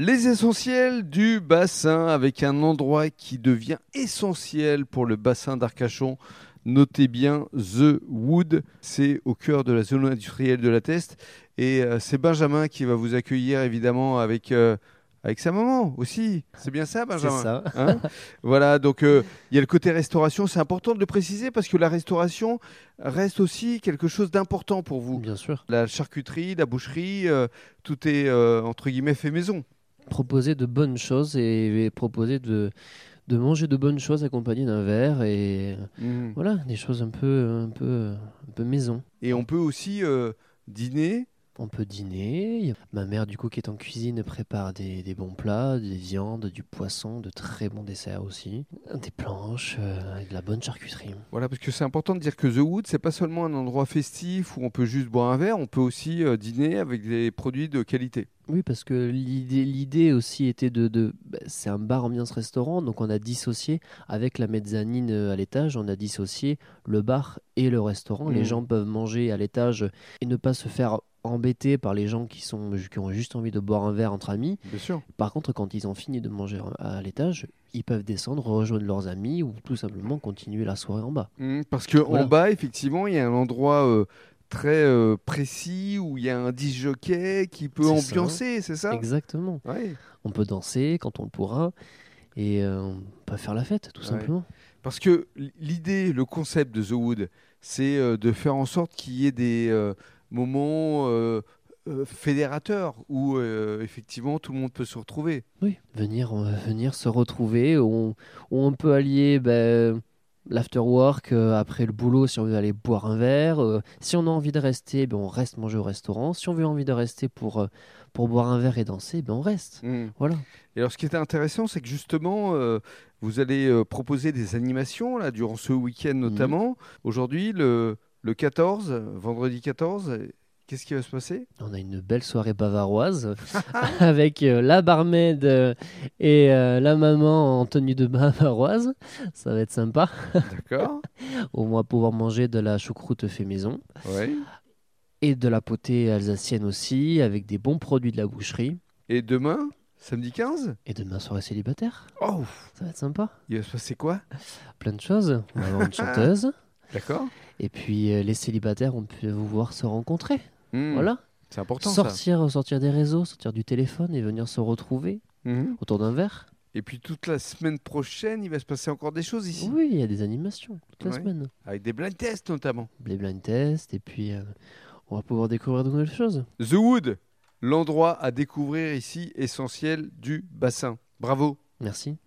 Les essentiels du bassin avec un endroit qui devient essentiel pour le bassin d'Arcachon. Notez bien The Wood, c'est au cœur de la zone industrielle de la Teste. Et euh, c'est Benjamin qui va vous accueillir évidemment avec, euh, avec sa maman aussi. C'est bien ça, Benjamin? C'est ça. Hein? Voilà, donc euh, il y a le côté restauration. C'est important de le préciser parce que la restauration reste aussi quelque chose d'important pour vous. Bien sûr. La charcuterie, la boucherie, euh, tout est entre guillemets fait maison. Proposer de bonnes choses et, et proposer de, de manger de bonnes choses accompagnées d'un verre et Mhm. voilà, des choses un peu, un peu, un peu maison. Et on peut aussi euh, dîner. On peut dîner. Ma mère, du coup, qui est en cuisine, prépare des, des bons plats, des viandes, du poisson, de très bons desserts aussi. Des planches, euh, avec de la bonne charcuterie. Voilà, parce que c'est important de dire que The Wood, c'est pas seulement un endroit festif où on peut juste boire un verre, on peut aussi euh, dîner avec des produits de qualité. Oui, parce que l'idée, aussi était de, de bah, c'est un bar ambiance restaurant, donc on a dissocié avec la mezzanine euh, à l'étage, on a dissocié le bar et le restaurant. Les Mhm. gens peuvent manger à l'étage et ne pas se faire embêter par les gens qui sont qui ont juste envie de boire un verre entre amis. Bien sûr. Par contre, quand ils ont fini de manger à l'étage, ils peuvent descendre, rejoindre leurs amis ou tout simplement continuer la soirée en bas. Mhm, parce que Voilà. en bas, effectivement, il y a un endroit euh, très euh, précis où il y a un disc jockey qui peut ambiancer, c'est ça? Exactement. Ouais. On peut danser quand on le pourra et euh, on peut faire la fête tout Ouais. simplement. Parce que l'idée, le concept de The Wood, c'est euh, de faire en sorte qu'il y ait des moments euh, euh, fédérateurs où euh, effectivement tout le monde peut se retrouver. Oui, venir, venir se retrouver, où on, où on peut allier ben, l'afterwork euh, après le boulot si on veut aller boire un verre. euh, si on a envie de rester, ben, on reste manger au restaurant. Si on veut envie de rester pour, euh, pour boire un verre et danser, ben, on reste. Voilà. Et alors, ce qui était intéressant, c'est que justement, vous allez proposer des animations là durant ce week-end notamment. Aujourd'hui, le, le 14, vendredi 14, euh, qu'est-ce qui va se passer? On a une belle soirée bavaroise avec euh, la barmaid euh, et euh, la maman en tenue de bavaroise. Ça va être sympa. D'accord. On va pouvoir manger de la choucroute fait maison. ouais. et de la potée alsacienne aussi, avec des bons produits de la boucherie. Et demain, samedi 15 Et demain, soirée célibataire. Oh, Ça va être sympa. il va se passer quoi? Plein de choses. On va avoir une chanteuse. D'accord. Et puis, euh, les célibataires, on peut vous voir se rencontrer. Hmm, Voilà. C'est important ça. Sortir, des réseaux, sortir du téléphone et venir se retrouver Mhm. autour d'un verre. Et puis toute la semaine prochaine, il va se passer encore des choses ici. Oui, il y a des animations toute la Ouais. semaine. Avec des blind tests notamment. Les blind tests. Et puis, euh, on va pouvoir découvrir de nouvelles choses. The Wood, l'endroit à découvrir ici essentiel du bassin. Bravo. Merci.